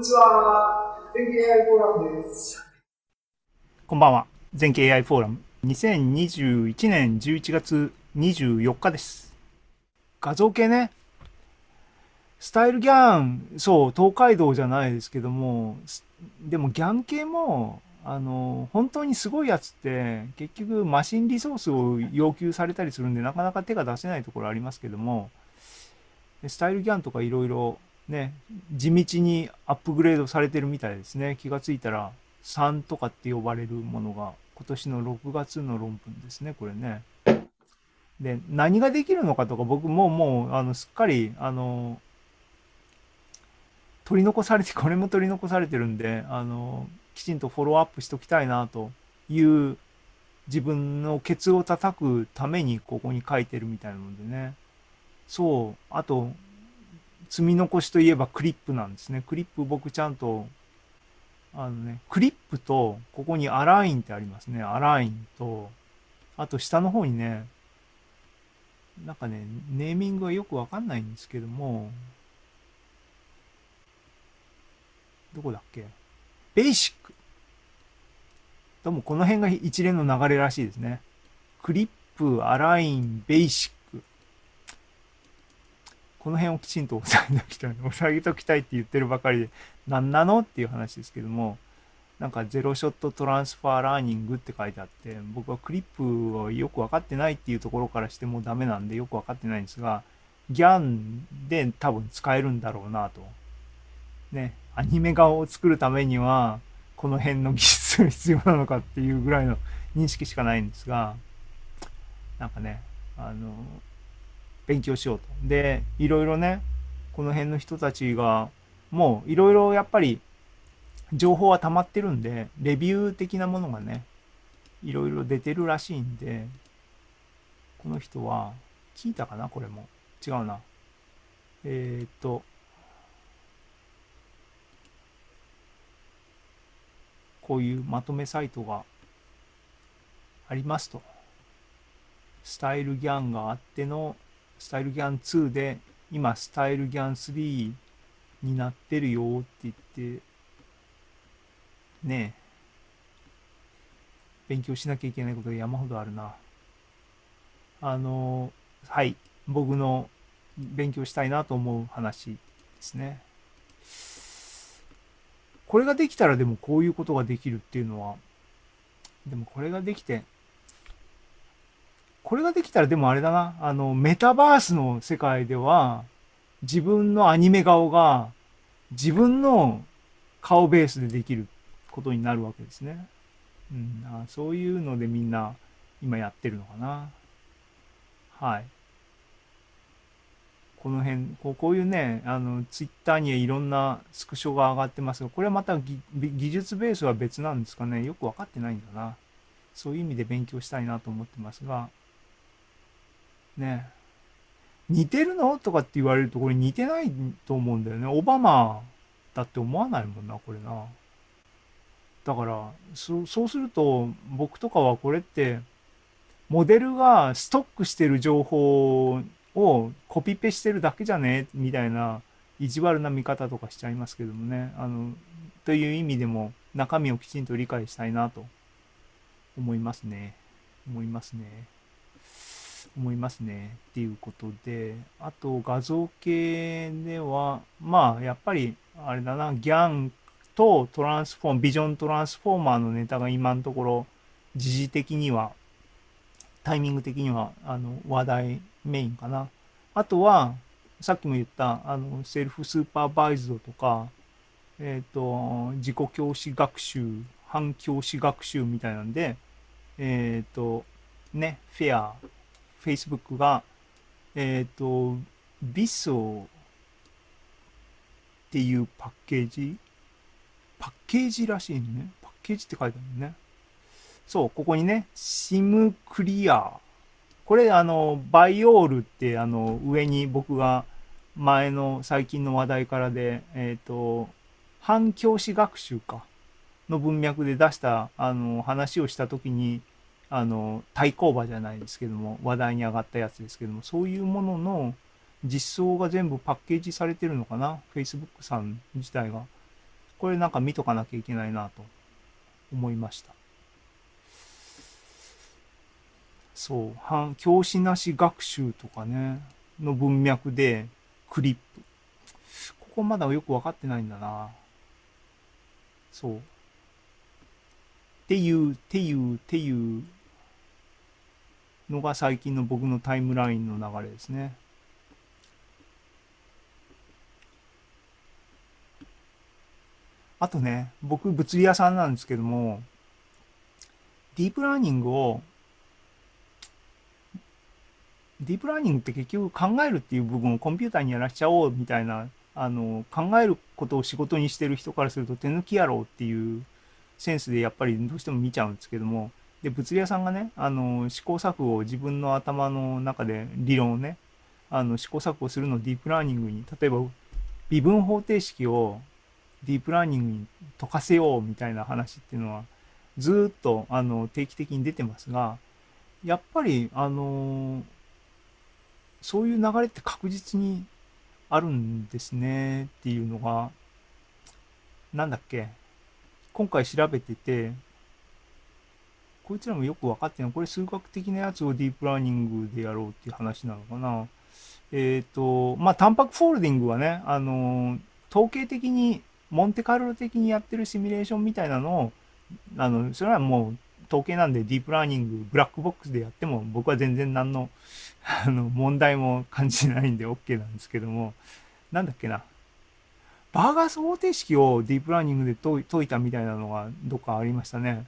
にちは。全景 AI フォーラムです。こんばんは。全景 AI フォーラム。2021年11月24日です。画像系ね。スタイルギャン、そう、東海道じゃないですけども、でもギャン系も、あの、本当にすごいやつって、結局マシンリソースを要求されたりするんで、なかなか手が出せないところありますけども、スタイルギャンとかいろいろね、地道にアップグレードされてるみたいですね。気がついたら3とかって呼ばれるものが今年の6月の論文ですね、これね。で、何ができるのかとか僕ももう、あの、すっかり、あの、取り残されて、これも取り残されてるんで、あの、きちんとフォローアップしときたいなという自分のケツを叩くためにここに書いてるみたいなのでね。そう。あと、積み残しといえばクリップなんですね。クリップ僕ちゃんと、あのね、クリップと、ここにアラインってありますね。アラインと、あと下の方にね、なんかね、ネーミングはよくわかんないんですけども、どこだっけ？ベーシック。どうもこの辺が一連の流れらしいですね。クリップ、アライン、ベーシック。この辺をきちんと押さえておきたい。押さえておきたいって言ってるばかりで、何なのっていう話ですけども、なんかゼロショットトランスファーラーニングって書いてあって、僕はクリップをよくわかってないっていうところからしてもダメなんでよくわかってないんですが、ギャンで多分使えるんだろうなと。ね、アニメ画を作るためには、この辺の技術が必要なのかっていうぐらいの認識しかないんですが、なんかね、あの、勉強しようと。で、いろいろね、この辺の人たちが、もういろいろやっぱり情報は溜まってるんで、レビュー的なものがね、いろいろ出てるらしいんで、この人は、聞いたかなこれも。違うな。えー、っと、こういうまとめサイトがありますと。スタイルギャンがあっての、スタイルギャン2で、今スタイルギャン3になってるよって言って、ねえ、勉強しなきゃいけないことが山ほどあるな。あの、はい、僕の勉強したいなと思う話ですね。これができたらでもこういうことができるっていうのは、でもこれができて、これができたらでもあれだな、あの、メタバースの世界では、自分のアニメ顔が自分の顔ベースでできることになるわけですね。うん、あそういうのでみんな今やってるのかな。はい。この辺、こうこういうね、あの、ツイッターにいろんなスクショが上がってますが、これはまた技術ベースは別なんですかね。よくわかってないんだな。そういう意味で勉強したいなと思ってますが、ね。似てるの？とかって言われると、これ似てないと思うんだよね。オバマだって思わないもんな、これな。だから、そそうすると、僕とかはこれって、モデルがストックしてる情報をコピペしてるだけじゃね？みたいな意地悪な見方とかしちゃいますけどもね。あの、という意味でも中身をきちんと理解したいなと思いますね。思いますね。思いますね。っていうことで、あと画像系では、まあやっぱりあれだな、ギャンとトランスフォーム、ビジョントランスフォーマーのネタが今のところ時事的には、タイミング的にはあの話題メインかな。あとは、さっきも言った、あの、 self-supervised とか、えっ、ー、と、自己教師学習、半教師学習みたいなんで、えっ、ー、と、ね、フェア、Facebook が、えっ、ー、と、 VISSL っていうパッケージ？パッケージらしいね。パッケージって書いてあるね。そう、ここにね、シムクリアこれ、あの、バイオールって、あの、上に僕が前の最近の話題からで、えっ、ー、と、反教師学習か、の文脈で出した、あの、話をしたときに、あの、対抗馬じゃないですけども、話題に上がったやつですけども、そういうものの実装が全部パッケージされてるのかな ?Facebook さん自体が。これなんか見とかなきゃいけないなと思いました。そう、反教師なし学習とかね、の文脈でクリップ。ここまだよくわかってないんだな。そう。っていう、っていう、っていうのが最近の僕のタイムラインの流れですね。あとね、僕物理屋さんなんですけども、ディープラーニングを、ディープラーニングって結局考えるっていう部分をコンピューターにやらしちゃおうみたいな、あの、考えることを仕事にしてる人からすると手抜きやろうっていうセンスでやっぱりどうしても見ちゃうんですけども、で、物理屋さんがね、あの、試行錯誤を自分の頭の中で理論をね、あの、試行錯誤するのをディープラーニングに、例えば微分方程式をディープラーニングに解かせようみたいな話っていうのはずっとあの定期的に出てますがやっぱりあのそういう流れって確実にあるんですねっていうのがなんだっけ今回調べててこいつらもよく分かってないこれ数学的なやつをディープラーニングでやろうっていう話なのかなえっ、とまあタンパクフォールディングはねあの統計的にモンテカルロ的にやってるシミュレーションみたいなのを、あの、それはもう統計なんでディープラーニング、ブラックボックスでやっても僕は全然何の、あの、問題も感じないんで OK なんですけども、なんだっけな。バーガース方程式をディープラーニングで解いたみたいなのがどっかありましたね。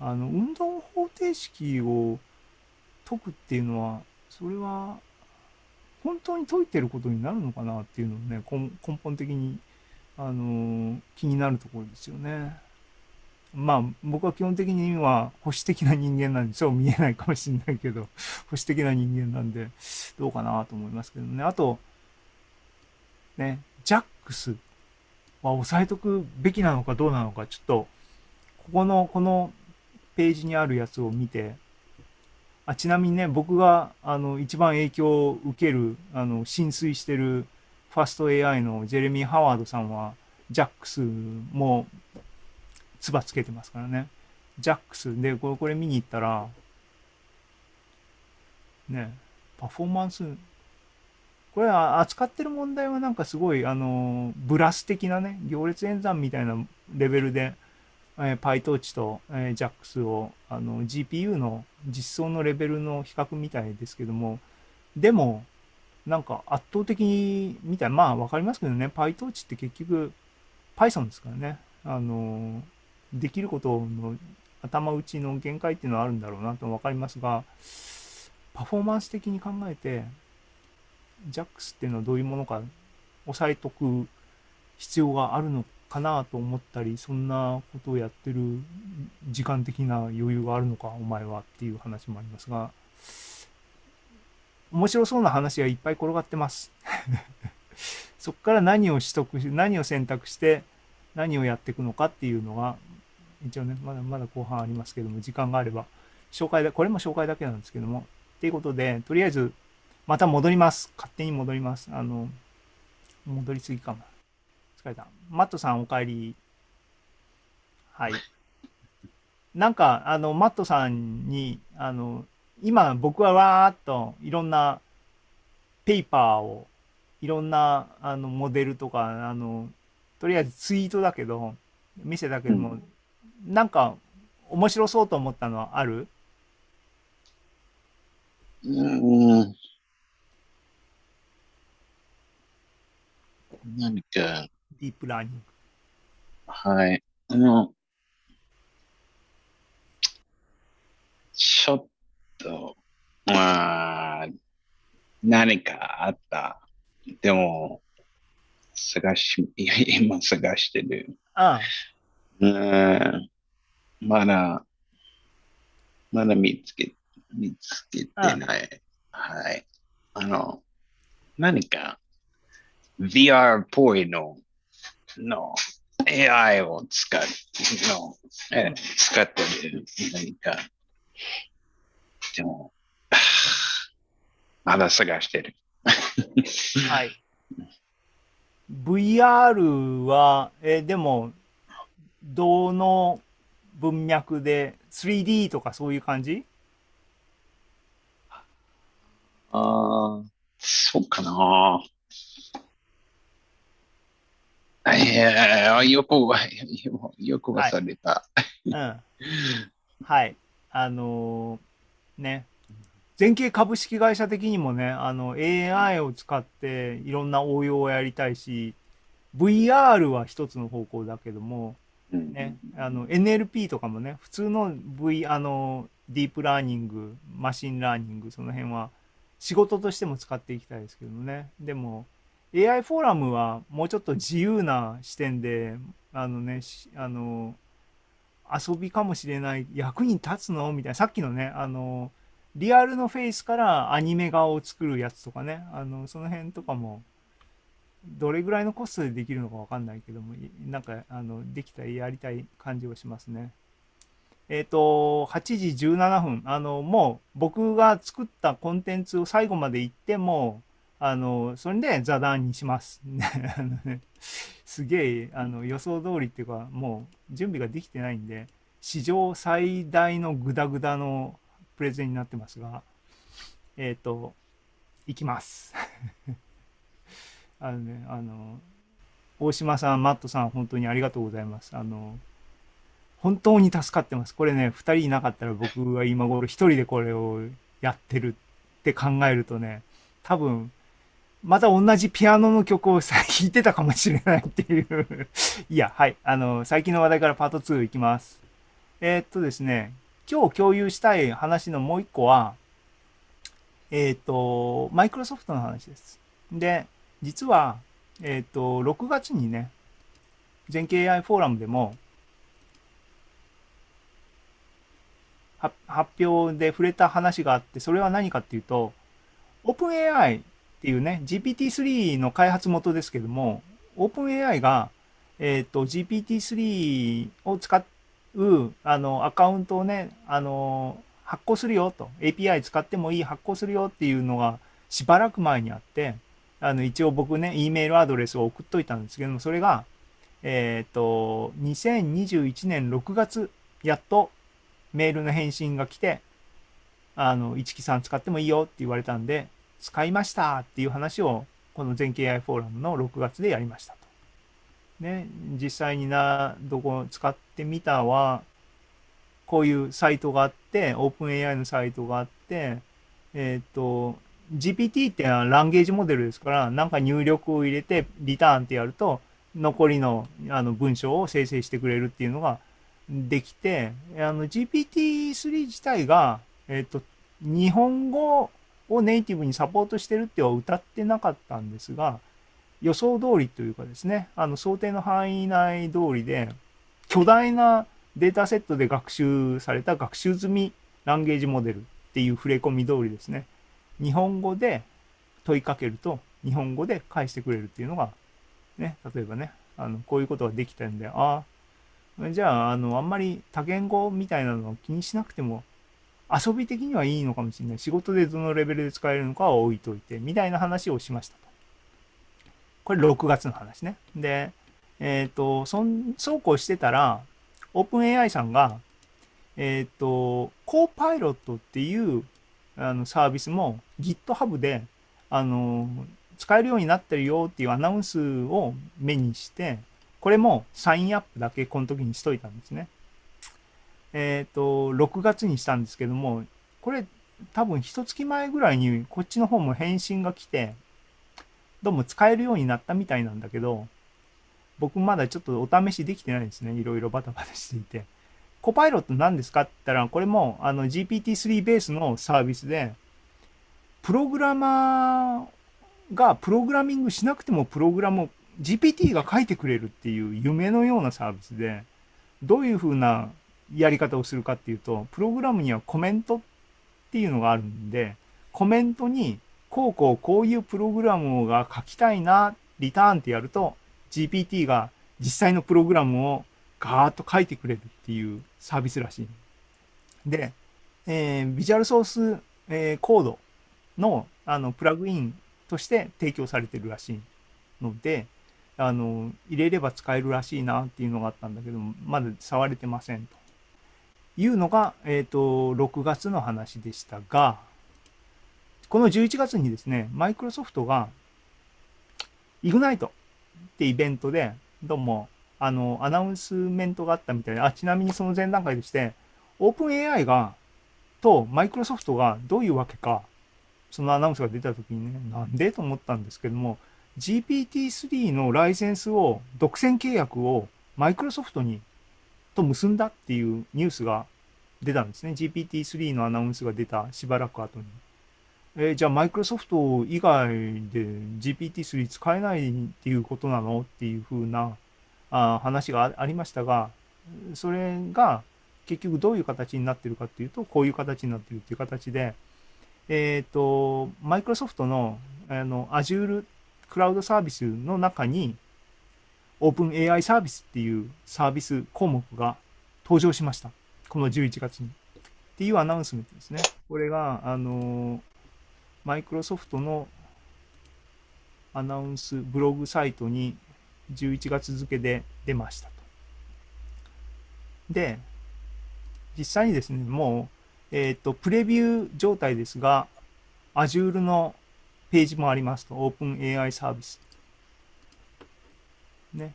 あの、運動方程式を解くっていうのは、それは、本当に解いてることになるのかなっていうのをね、根本的にあの気になるところですよね。まあ僕は基本的には保守的な人間なんでそう見えないかもしれないけど 保守的な人間なんでどうかなと思いますけどね。あとねジャックスは押さえとくべきなのかどうなのかちょっとここのこのページにあるやつを見てあちなみにね僕があの一番影響を受けるあの浸水してるファスト AI のジェレミー・ハワードさんは、ジャックスも、つばつけてますからね。ジャックスで、これ、これ見に行ったら、ね、パフォーマンス、これは扱ってる問題はなんかすごい、あの、ブラス的なね、行列演算みたいなレベルで、えー、PyTorch と、えー、JAX をあの GPU の実装のレベルの比較みたいですけども、でも、なんか圧倒的にみたいまあわかりますけどね PyTorch って結局 Python ですからね。あのできることの頭打ちの限界っていうのはあるんだろうなと分かりますがパフォーマンス的に考えて JAX っていうのはどういうものか押さえとく必要があるのかなと思ったりそんなことをやってる時間的な余裕があるのかお前はっていう話もありますが面白そうな話がいっぱい転がってます そこから何を取得し、何を選択して、何をやっていくのかっていうのが、一応ね、まだまだ後半ありますけども、時間があれば、紹介だ、これも紹介だけなんですけども、っていうことで、とりあえず、また戻ります。勝手に戻ります。あの、戻りすぎかも。疲れた。マットさんお帰り。はい。なんか、あの、マットさんに、あの、今僕はわーっといろんなペーパーをいろんなあのモデルとかあのとりあえずツイートだけど見せたけども、うん、なんか面白そうと思ったのはある？うん何かディープラーニングはいあのちょっと、まあ、何かあった。でも、探し、今探してる。ああうん、まだ、まだ見つけ、見つけてない。はい。あの、何か VR っぽいの、の AI を使うの、え使ってる何かでも、まだ探してる。はい。VR は、えでも、どの文脈で 3D とかそういう感じ？ああ、そうかな。いや、よくは、よよくはされた。うん。はい。あのーね。全景株式会社的にもね、あの、AI を使っていろんな応用をやりたいし、VR は一つの方向だけども、うんね、あの、NLP とかもね、普通の V、あの、ディープラーニング、マシンラーニング、その辺は仕事としても使っていきたいですけどもね。でも、AI フォーラムはもうちょっと自由な視点で、あのね、あの、遊びかもしれない、役に立つの？みたいな、さっきのね、あの、リアルのフェイスからアニメ画を作るやつとかね、あの、その辺とかも、どれぐらいのコストでできるのかわかんないけども、なんか、あの、できたらやりたい感じはしますね。えっ、と、8時17分、あの、もう僕が作ったコンテンツを最後まで言っても、あの、それで座談にします。すげえ、あの、予想通りっていうか、もう準備ができてないんで、史上最大のグダグダのプレゼンになってますが、えっ、と、いきます。あのね、あの、大島さん、マットさん、本当にありがとうございます。あの、本当に助かってます。これね、二人いなかったら僕は今頃一人でこれをやってるって考えるとね、多分、また同じピアノの曲をさ弾いてたかもしれないっていう。いや、はい。あの、最近の話題からパート2いきます。えーっとですね、今日共有したい話のもう一個は、えーっと、マイクロソフトの話です。で、実は、えーっと、6月にね、全景 AI フォーラムでも、発表で触れた話があって、それは何かっていうと、OpenAI っていうね、GPT-3 の開発元ですけども、OpenAI が、えっ、と、GPT-3 を使う、あの、アカウントをね、あの、発行するよと、API 使ってもいい発行するよっていうのがしばらく前にあって、あの、一応僕ね、E メールアドレスを送っといたんですけども、それが、えっ、と、2021年6月、やっとメールの返信が来て、あの、一木さん使ってもいいよって言われたんで、使いましたっていう話を、この全景 AI フォーラムの6月でやりましたと。ね、実際にな、どこ使ってみたは、こういうサイトがあって、OpenAI のサイトがあって、えっ、と、GPT ってはランゲージモデルですから、なんか入力を入れて、リターンってやると、残りのあの文章を生成してくれるっていうのができて、GPT-3 自体が、えっ、と、日本語をネイティブにサポートしてるっては歌ってなかったんですが、予想通りというかですね、あの想定の範囲内通りで、巨大なデータセットで学習された学習済みランゲージモデルっていう触れ込み通りですね、日本語で問いかけると日本語で返してくれるっていうのが、ね、例えばね、あのこういうことができたんで、ああ、じゃあ、あの、あんまり多言語みたいなのを気にしなくても、遊び的にはいいのかもしれない。仕事でどのレベルで使えるのかは置いといて、みたいな話をしましたと。これ6月の話ね。で、えっ、と、そん、そうこうしてたら、OpenAI さんが、えっ、と、Copilot っていうあのサービスも GitHub で、あの、使えるようになってるよっていうアナウンスを目にして、これもサインアップだけこの時にしといたんですね。えっ、と、6月にしたんですけども、これ多分一月前ぐらいにこっちの方も返信が来て、どうも使えるようになったみたいなんだけど、僕まだちょっとお試しできてないですね。いろいろバタバタしていて。コパイロット何ですかって言ったら、これもあの GPT-3 ベースのサービスで、プログラマーがプログラミングしなくてもプログラムを GPT が書いてくれるっていう夢のようなサービスで、どういう風なやり方をするかっていうと、プログラムにはコメントっていうのがあるんで、コメントに、こうこうこういうプログラムが書きたいな、リターンってやると、GPT が実際のプログラムをガーッと書いてくれるっていうサービスらしい。で、えー、ビジュアルソース、えーコードのあのプラグインとして提供されてるらしいので、あの、入れれば使えるらしいなっていうのがあったんだけど、まだ触れてませんと。いうのが、えっ、と、6月の話でしたが、この11月にですね、マイクロソフトが、イグナイトってイベントで、どうも、あの、アナウンスメントがあったみたいで、あ、ちなみにその前段階として、オープン AI が、とマイクロソフトがどういうわけか、そのアナウンスが出た時にね、なんでと思ったんですけども、GPT-3 のライセンスを、独占契約をマイクロソフトに、と結んだっていうニュースが出たんですね。GPT-3 のアナウンスが出たしばらく後に。えーじゃあマイクロソフト以外で GPT-3 使えないっていうことなの？っていう風なあ話がありましたが、それが結局どういう形になってるかっていうと、こういう形になってるっていう形で、えっ、と、マイクロソフトのあの Azure クラウドサービスの中に OpenAI サービスっていうサービス項目が登場しました。この11月に。っていうアナウンスメントですね。これが、あの、マイクロソフトのアナウンスブログサイトに11月付で出ましたと。で、実際にですね、もう、えっ、と、プレビュー状態ですが、Azure のページもありますと、OpenAI サービス。ね。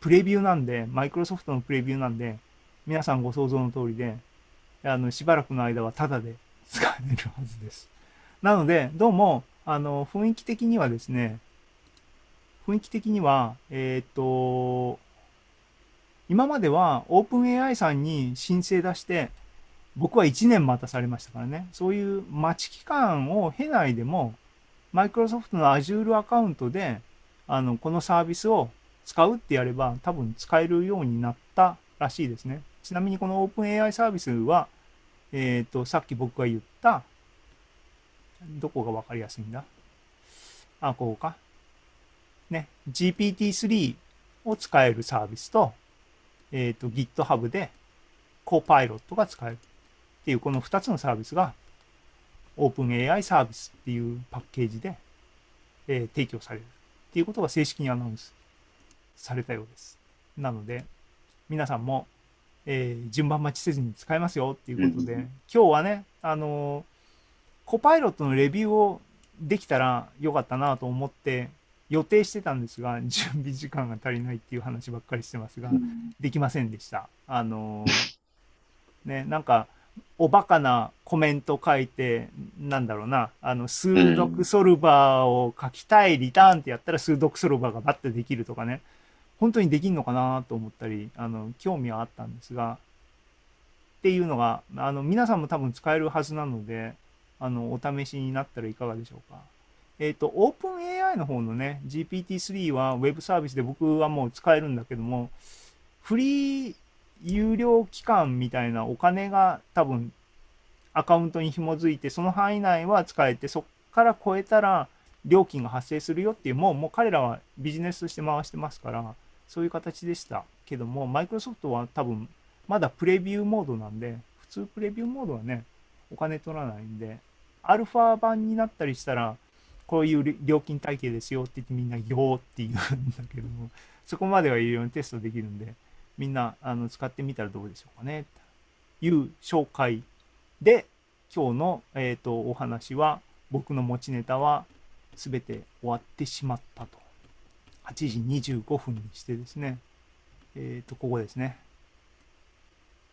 プレビューなんで、マイクロソフトのプレビューなんで、皆さんご想像の通りで、あの、しばらくの間はタダで 使えるはずです。なので、どうも、あの、雰囲気的にはですね、雰囲気的には、えっ、と、今までは OpenAI さんに申請出して、僕は1年待たされましたからね。そういう待ち期間を経ないでも、マイクロソフトの Azure アカウントで、あの、このサービスを使うってやれば、多分使えるようになったらしいですね。ちなみにこの OpenAI サービスは、えっ、と、さっき僕が言った、どこがわかりやすいんだ？あ、ここか。ね。GPT-3 を使えるサービスと、えっ、と、GitHub で Copilot が使えるっていうこの2つのサービスが OpenAI サービスっていうパッケージで、えー提供されるっていうことが正式にアナウンスされたようです。なので、皆さんも、えー順番待ちせずに使えますよっていうことで、うん今日はね、あのーコパイロットのレビューをできたらよかったなと思って予定してたんですが、準備時間が足りないっていう話ばっかりしてますが、できませんでした。あのーね、なんか、おバカなコメント書いて、なんだろうな、あの、数読ソルバーを書きたいリターンってやったら数読ソルバーがバッてできるとかね、本当にできんのかなと思ったり、あの、興味はあったんですが、っていうのが、あの、皆さんも多分使えるはずなので、あの、お試しになったらいかがでしょうか。えっ、と、OpenAI の方のね、GPT-3 はウェブサービスで僕はもう使えるんだけども、フリー有料期間みたいなお金が多分アカウントに紐づいて、その範囲内は使えて、そこから超えたら料金が発生するよっていう、もうもう彼らはビジネスとして回してますから、そういう形でしたけども、マイクロソフトは多分まだプレビューモードなんで、普通プレビューモードはね、お金取らないんで、アルファ版になったりしたら、こういう料金体系ですよって言ってみんな、よーって言うんだけども、そこまではいろいろテストできるんで、みんなあの使ってみたらどうでしょうかね。という紹介で、今日の、えー、とお話は、僕の持ちネタは全て終わってしまったと。8時25分にしてですね、えっ、と、ここですね。